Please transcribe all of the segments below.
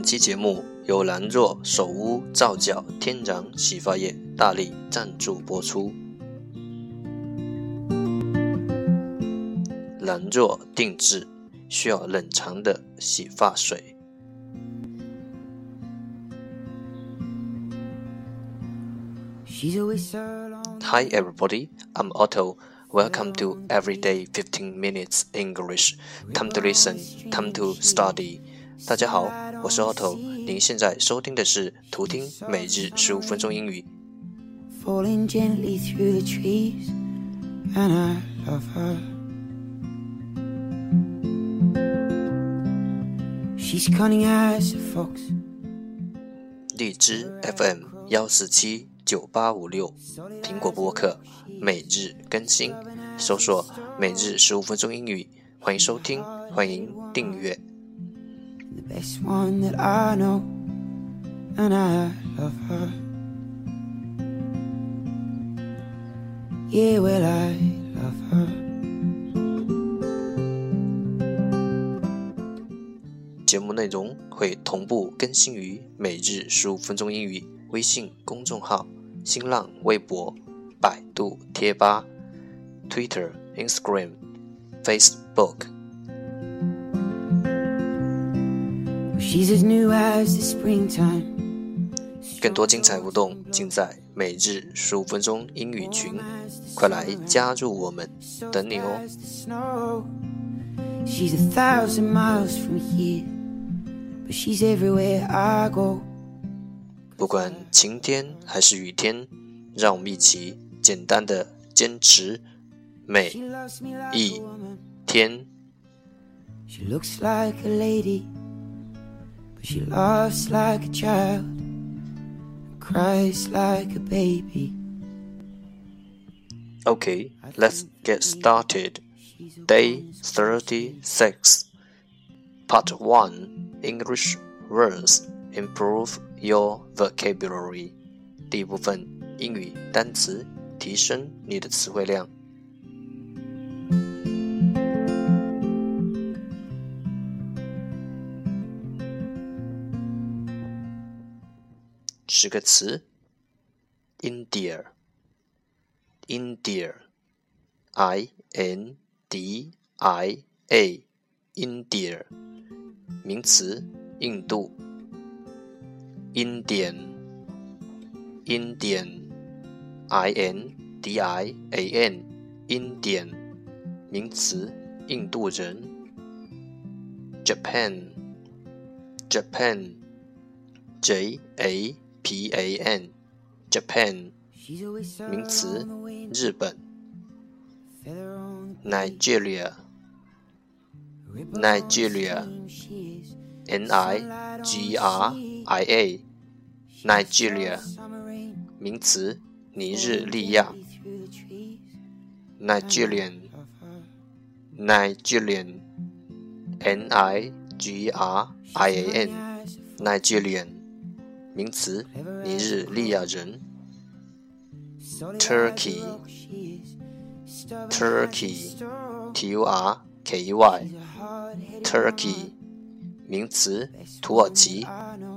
本期节目由兰若手屋皂角天然洗发液大力赞助播出。兰若定制需要冷藏的洗发水。Hi everybody, I'm Otto. Welcome to Everyday 15 Minutes English. Time to listen, time to study. 大家好，我是 Otto。您现在收听的是图听每日十五分钟英语。Falling gently through the trees, and I love her. She's cunning as a fox. 荔枝 FM 幺四七九八五六，苹果播客每日更新，搜索每日十五分钟英语，欢迎收听，欢迎订阅。Best one that I know, and I love her. Yeah, well, I love her. 节目内容会同步更新于每日十五分钟英语微信公众号、新浪微博、百度贴吧、Twitter、Instagram、Facebook。更多精彩互动尽在每日十五分钟英语群，快来加入我们，等你哦！不管晴天还是雨天，让我们一起简单的坚持每一天。She laughs like a child, cries like a baby. Okay, let's get started. Day 36, Part 1 English Words Improve Your Vocabulary. 第一部分英语单词，提升你的词汇量。 十个词：India，India，I N D I A，India，名词，印度；Indian，Indian，I N D I A N，Indian，名词，印度人；Japan，Japan，J A P A N Japan 名词，日本。Nigeria Nigeria N I G R I A Nigeria 名词，尼日利亚。Nigerian Nigerian N I G R I A N Nigerian 名词，尼日利亚人。Turkey，Turkey，T-U-R-K-E-Y，Turkey，名词，土耳其。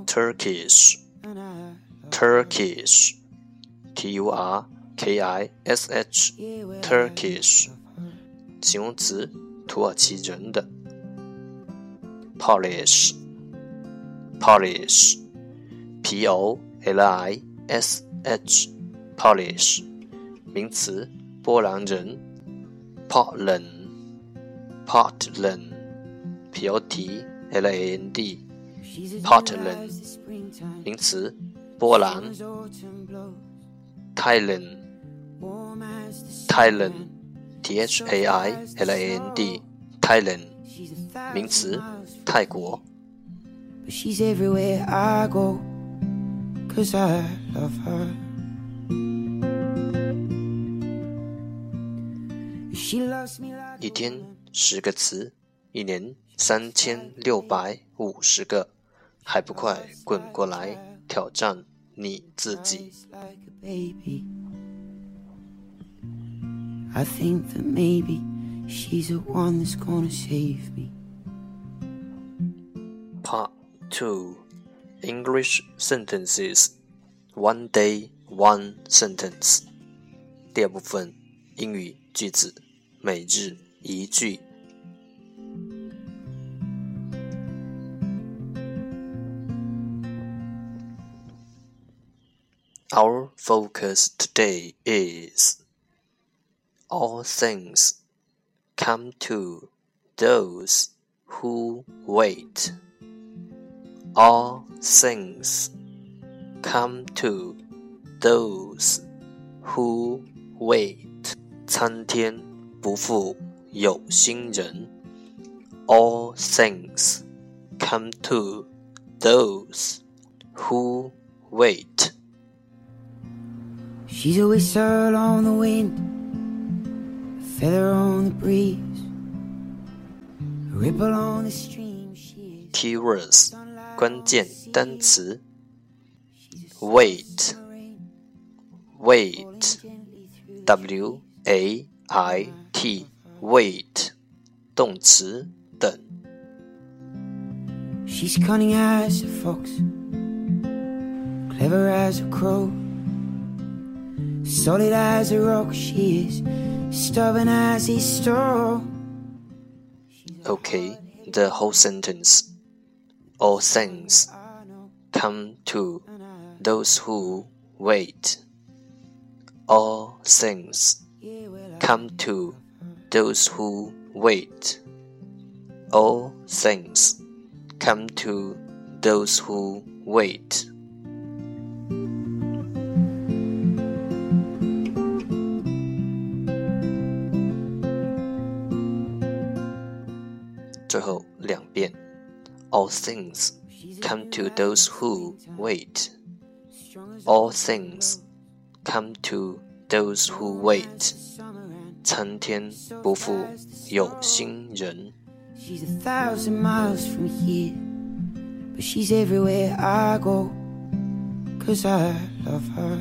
Turkish，Turkish，T-U-R-K-I-S-H，Turkish，形容词，土耳其人的。Polish，Polish。P O L I S H，Polish，名词，波兰人。Portland，Portland，P O T L A N D，Portland，名词，波兰。Thailand，Thailand，T H A I L A N D，Thailand，名词，泰国。Cause I love her. She loves me like 一天十个词，一年三千六百五十个，还不快滚过来挑战你自己！I think that maybe she's the one that's gonna save me. Part 2 English sentences. One day, one sentence. 第二部分英语句子，每日一句。Our focus today is all things come to those who wait. All things come to those who wait. 参天不负有心人。All things come to those who wait. She's a whistle on the wind, a feather on the breeze, a ripple on the stream. She is Keywords 关键单词 wait wait w a i t wait 动词等 She's cunning as a fox, clever as a crow, solid as a rock. She is stubborn as a stone. Okay, the whole sentence. All things come to those who wait. All things come to those who wait. All things come to those who wait. 最后两遍。All things come to those who wait. All things come to those who wait. 参天不负有心人。 She's a thousand miles from here, but she's everywhere I go. Cause I love her.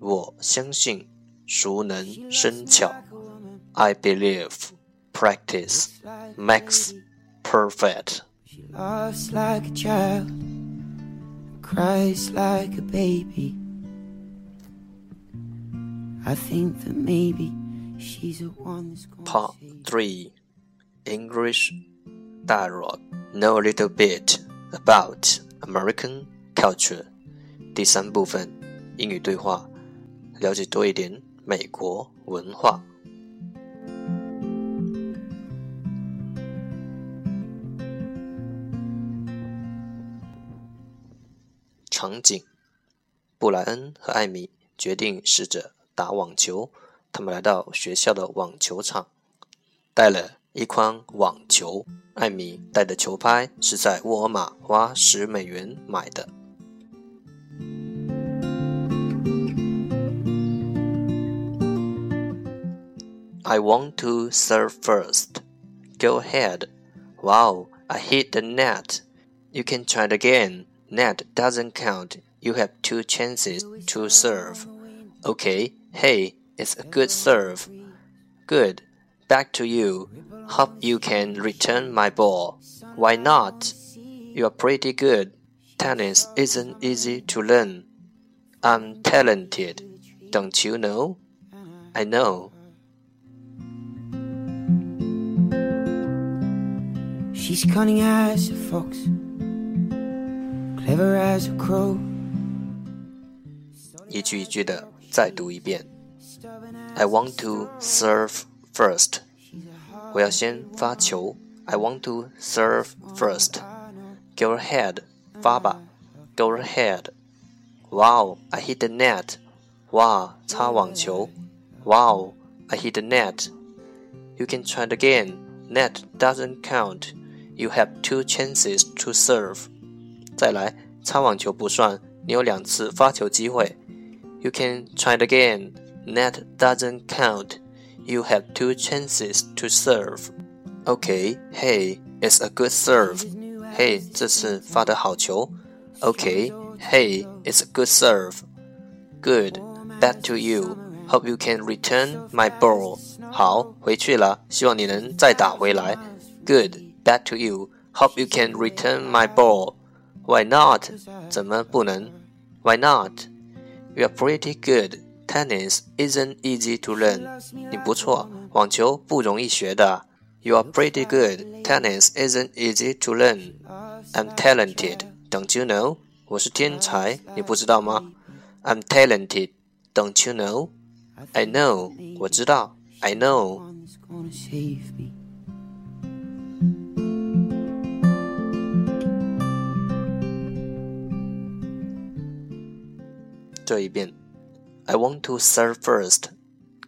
我相信熟能生巧。I believe practice makes perfect. She laughs like a child, cries like a baby. I think that maybe she's the one that's gonna Part save 3 English Dialogue Know a little bit about American culture 第三部分英语对话，了解多一点美国文化。 场景：布莱恩和艾米决定试着打网球。他们来到学校的网球场，带了一筐网球。艾米带的球拍是在沃尔玛花十美元买的。I want to serve first. Go ahead. Wow, I hit the net. You can try it again. Net doesn't count. You have two chances to serve. Okay, hey, it's a good serve. Good. Back to you. Hope you can return my ball. Why not? You're pretty good. Tennis isn't easy to learn. I'm talented. Don't you know? I know. She's cunning as a fox, 一句一句的再读一遍。I want to serve first. 我要先发球。I want to serve first. Go ahead. 发吧。Go ahead. Wow, I hit the net. 哇，擦网球。Wow, I hit the net. You can try it again. Net doesn't count. You have two chances to serve. 再来， 擦网球不算，你有两次发球机会。You can try it again. Net doesn't count. You have two chances to serve. Okay, hey, it's a good serve. Hey, 这次发的好球。Okay, hey, it's a good serve. Good, back to you. Hope you can return my ball. 好，回去了，希望你能再打回来。Good, back to you. Hope you can return my ball. Why not? 怎么不能？Why not? You're pretty good. Tennis isn't easy to learn. 你不错，网球不容易学的。You're pretty good. Tennis isn't easy to learn. I'm talented. Don't you know? 我是天才，你不知道吗？I'm talented. Don't you know? I know. 我知道。I know. 这一遍，I want to serve first.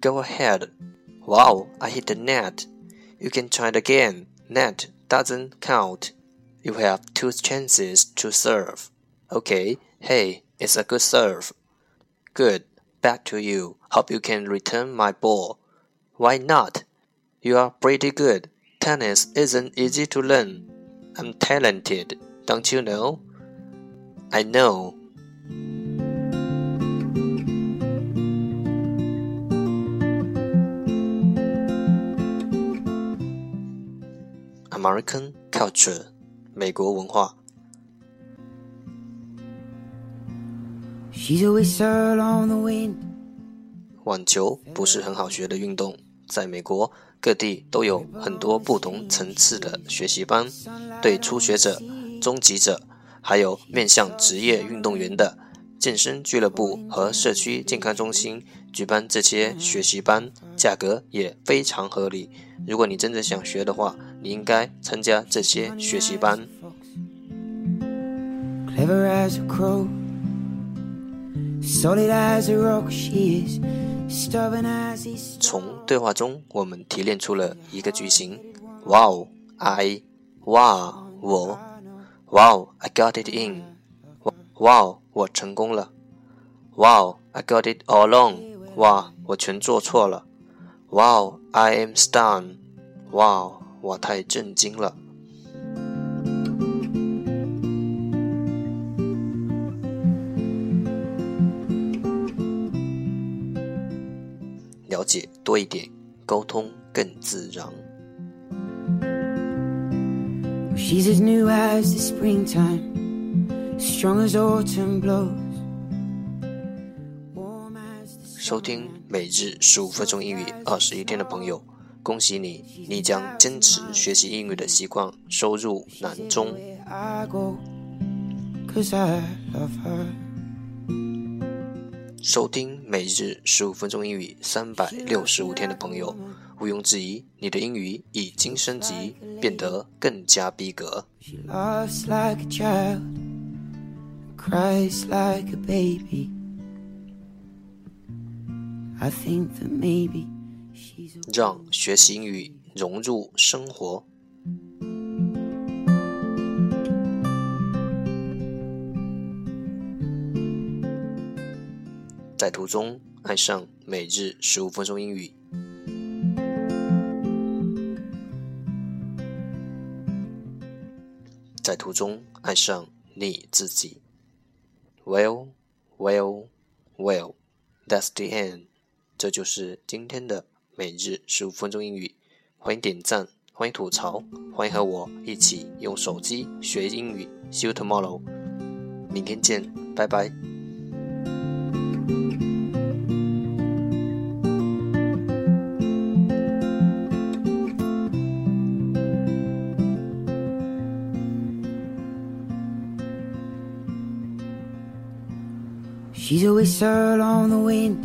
Go ahead. Wow, I hit the net. You can try it again. Net doesn't count. You have two chances to serve. Okay, hey, it's a good serve. Good, back to you. Hope you can return my ball. Why not? You are pretty good. Tennis isn't easy to learn. I'm talented, don't you know? I know. American culture，美国文化。网球不是很好学的运动，在美国各地都有很多不同层次的学习班，对初学者、中级者，还有面向职业运动员的健身俱乐部和社区健康中心举办这些学习班，价格也非常合理。如果你真的想学的话，你应该参加这些学习班。从对话中，我们提炼出了一个句型：Wow, I, Wow, 我，Wow, I got it in. Wow, 我成功了。Wow, I got it all wrong. 哇，我全做错了。Wow, I am stunned. 哇，我太震惊了。了解多一点，沟通更自然。收听每日十五分钟英语二十一天的朋友，恭喜你，你将坚持学习英语的习惯收入囊中。收听每日十五分钟英语三百六十五天的朋友，毋庸置疑，你的英语已经升级，变得更加逼格。让学习英语融入生活。在途中爱上每日十五分钟英语，在途中爱上你自己。Well, well, well, that's the end。这就是今天的每日十五分钟英语。欢迎点赞，欢迎吐槽，欢迎和我一起用手机学英语。See you tomorrow。明天见，拜拜。She's a whistle on the wind,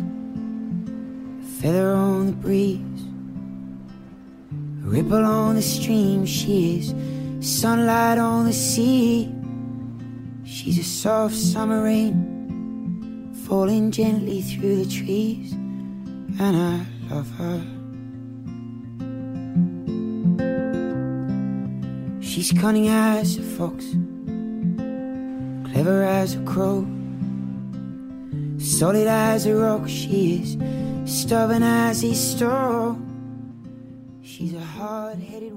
feather on the breeze, a ripple on the stream. She is sunlight on the sea. She's a soft summer rain falling gently through the trees, and I love her. She's cunning as a fox, clever as a crow. Solid as a rock she is, stubborn as he stole. She's a hard headed